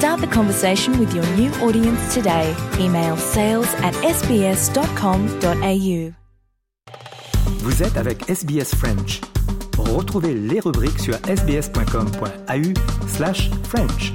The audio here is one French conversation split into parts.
Start the conversation with your new audience today. Email sales at sbs.com.au. Vous êtes avec SBS French. Retrouvez les rubriques sur sbs.com.au slash French.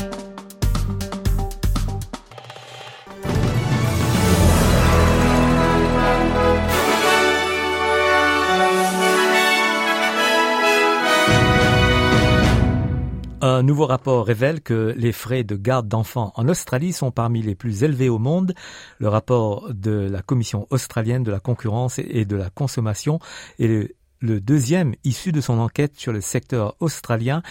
Un nouveau rapport révèle que les frais de garde d'enfants en Australie sont parmi les plus élevés au monde. Le rapport de la Commission australienne de la concurrence et de la consommation est le deuxième, issu de son enquête sur le secteur australien,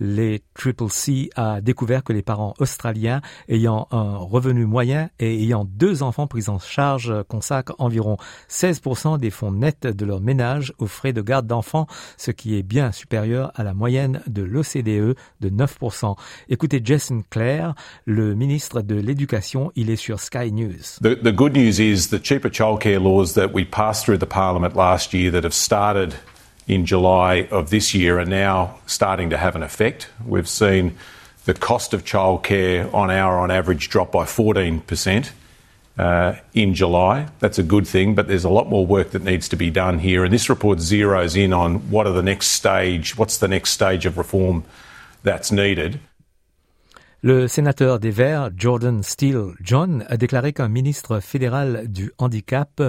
les Triple C a découvert que les parents australiens ayant un revenu moyen et ayant deux enfants pris en charge consacrent environ 16% des fonds nets de leur ménage aux frais de garde d'enfants, ce qui est bien supérieur à la moyenne de l'OCDE de 9%. Écoutez Jason Clare, le ministre de l'Éducation, il est sur Sky News. In July of this year are now starting to have an effect. We've seen the cost of childcare on our on average drop by 14% uh, in July. That's a good thing, but there's a lot more work that needs to be done here. And this report zeroes in on what are the next stage, what's the next stage of reform that's needed. Le sénateur des Verts, Jordan Steele John, a déclaré qu'un ministre fédéral du handicap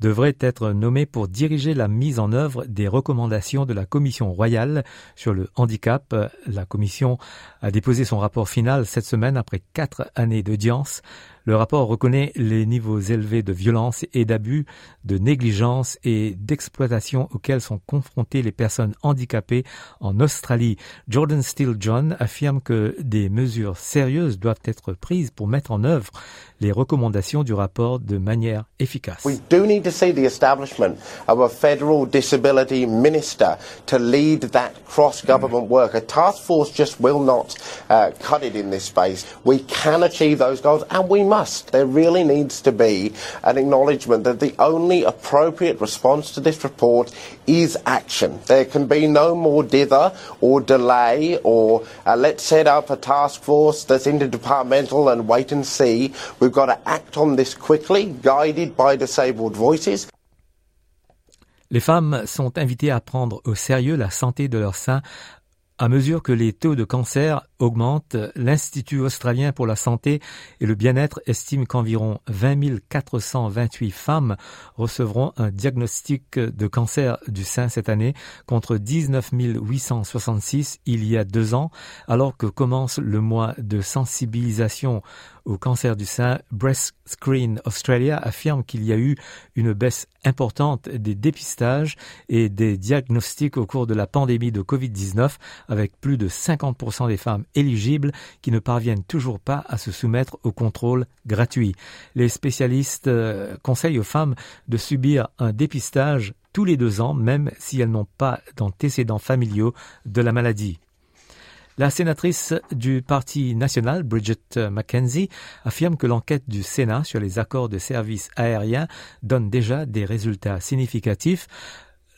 devrait être nommé pour diriger la mise en œuvre des recommandations de la Commission royale sur le handicap. La Commission a déposé son rapport final cette semaine après quatre années d'audience. Le rapport reconnaît les niveaux élevés de violence et d'abus, de négligence et d'exploitation auxquels sont confrontées les personnes handicapées en Australie. Jordan Steele John affirme que des mesures sérieuses doivent être prises pour mettre en œuvre les recommandations du rapport de manière efficace. There really needs to be an acknowledgement that the only appropriate response to this report is action. There can be no more dither or delay or uh, let's set up a task force that's interdepartmental and wait and see. We've got to act on this quickly, guided by disabled voices. Les femmes sont invitées à prendre au sérieux la santé de leur sein à mesure que les taux de cancer augmentent, l'Institut australien pour la santé et le bien-être estime qu'environ 20 428 femmes recevront un diagnostic de cancer du sein cette année contre 19 866 il y a deux ans, alors que commence le mois de sensibilisation au cancer du sein, Breast Screen Australia affirme qu'il y a eu une baisse importante des dépistages et des diagnostics au cours de la pandémie de Covid-19, avec plus de 50% des femmes éligibles qui ne parviennent toujours pas à se soumettre au contrôle gratuit. Les spécialistes euh, conseillent aux femmes de subir un dépistage tous les deux ans, même si elles n'ont pas d'antécédents familiaux de la maladie. La sénatrice du Parti national, Bridget McKenzie, affirme que l'enquête du Sénat sur les accords de services aériens donne déjà des résultats significatifs.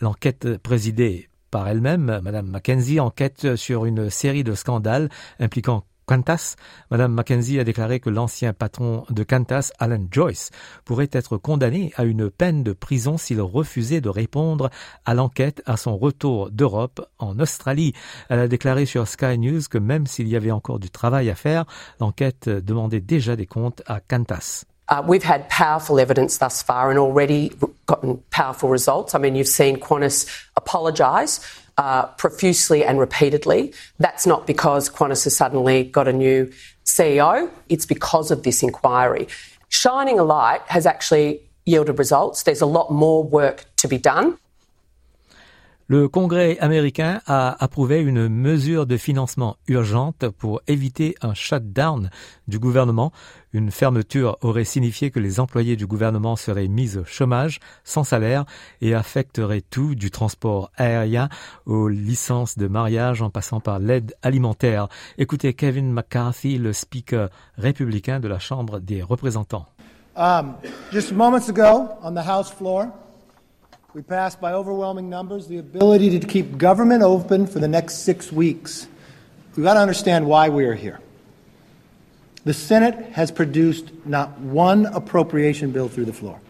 L'enquête présidée par elle-même, Madame McKenzie enquête sur une série de scandales impliquant Qantas, Madame Mackenzie a déclaré que l'ancien patron de Qantas, Alan Joyce, pourrait être condamné à une peine de prison s'il refusait de répondre à l'enquête à son retour d'Europe en Australie. Elle a déclaré sur Sky News que même s'il y avait encore du travail à faire, l'enquête demandait déjà des comptes à Qantas. Uh, we've had powerful evidence thus far and already gotten powerful results. I mean, you've seen Qantas apologise uh, profusely and repeatedly. That's not because Qantas has suddenly got a new CEO, it's because of this inquiry. Shining a light has actually yielded results. There's a lot more work to be done. Le Congrès américain a approuvé une mesure de financement urgente pour éviter un shutdown du gouvernement. Une fermeture aurait signifié que les employés du gouvernement seraient mis au chômage sans salaire et affecterait tout du transport aérien aux licences de mariage en passant par l'aide alimentaire. Écoutez Kevin McCarthy, le speaker républicain de la Chambre des représentants. Um, just moments ago on the House floor, we passed by overwhelming numbers the ability to keep government open for the next six weeks. We've got to understand why we are here. The Senate has produced not one appropriation bill through the floor.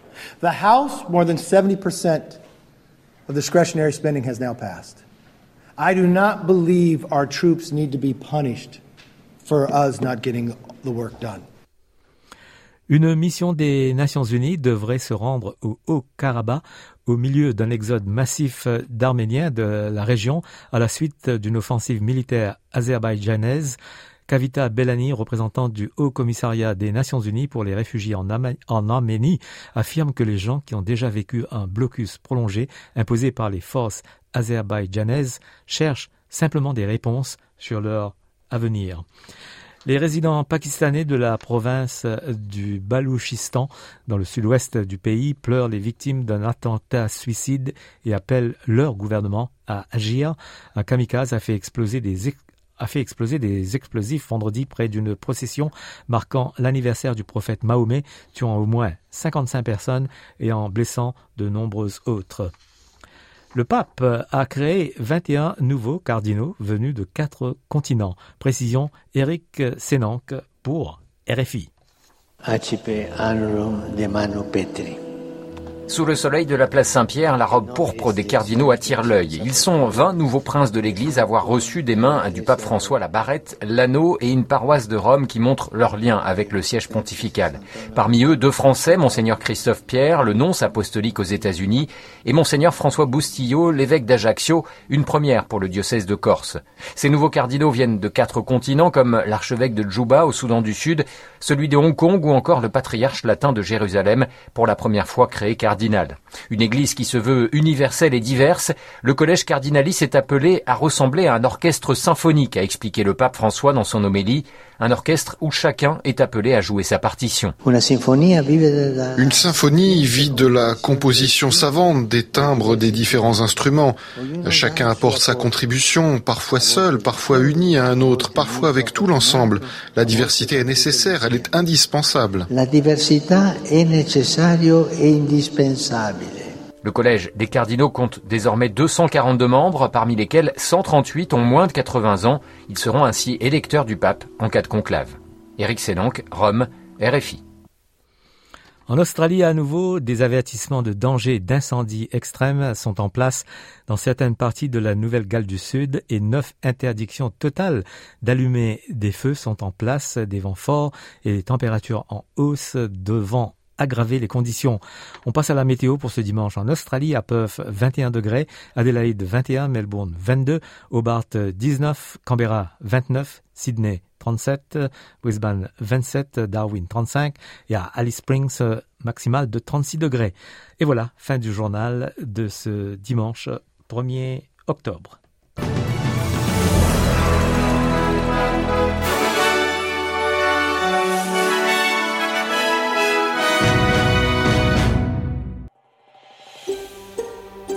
The House, more than 70% of discretionary spending has now passed. I do not believe our troops need to be punished for us not getting the work done. Une mission des Nations Unies devrait se rendre au Haut-Karabakh au milieu d'un exode massif d'Arméniens de la région à la suite d'une offensive militaire azerbaïdjanaise. Kavita Bellani, représentante du Haut Commissariat des Nations Unies pour les réfugiés en, Arménie, affirme que les gens qui ont déjà vécu un blocus prolongé imposé par les forces azerbaïdjanaises cherchent simplement des réponses sur leur avenir. Les résidents pakistanais de la province du Balouchistan, dans le sud-ouest du pays, pleurent les victimes d'un attentat suicide et appellent leur gouvernement à agir. Un kamikaze a fait exploser des a fait exploser des explosifs vendredi près d'une procession marquant l'anniversaire du prophète Mahomet, tuant au moins 55 personnes et en blessant de nombreuses autres. Le pape a créé 21 nouveaux cardinaux venus de quatre continents. Précision Eric Senank pour RFI. Sous le soleil de la place Saint-Pierre, la robe pourpre des cardinaux attire l'œil. Ils sont 20 nouveaux princes de l'Église à avoir reçu des mains du pape François la barrette, l'anneau et une paroisse de Rome qui montrent leur lien avec le siège pontifical. Parmi eux, deux Français, monseigneur Christophe Pierre, le nonce apostolique aux États-Unis, et monseigneur François Boustillot, l'évêque d'Ajaccio, une première pour le diocèse de Corse. Ces nouveaux cardinaux viennent de quatre continents comme l'archevêque de Djouba au Soudan du Sud, celui de Hong Kong ou encore le patriarche latin de Jérusalem, pour la première fois créé cardinal une église qui se veut universelle et diverse, le collège cardinalis est appelé à ressembler à un orchestre symphonique, a expliqué le pape François dans son homélie, un orchestre où chacun est appelé à jouer sa partition. Une symphonie vit de la composition savante, des timbres des différents instruments. Chacun apporte sa contribution, parfois seul, parfois uni à un autre, parfois avec tout l'ensemble. La diversité est nécessaire, elle est indispensable. La diversité est nécessaire et indispensable. Le collège des cardinaux compte désormais 242 membres, parmi lesquels 138 ont moins de 80 ans. Ils seront ainsi électeurs du pape en cas de conclave. Éric Sénanque, Rome, RFI. En Australie, à nouveau, des avertissements de danger d'incendie extrême sont en place dans certaines parties de la Nouvelle-Galles du Sud et neuf interdictions totales d'allumer des feux sont en place, des vents forts et des températures en hausse devant aggraver les conditions. On passe à la météo pour ce dimanche. En Australie, à Perth 21 degrés, Adelaide 21, Melbourne 22, Hobart 19, Canberra 29, Sydney 37, Brisbane 27, Darwin 35 et à Alice Springs maximal de 36 degrés. Et voilà, fin du journal de ce dimanche 1er octobre.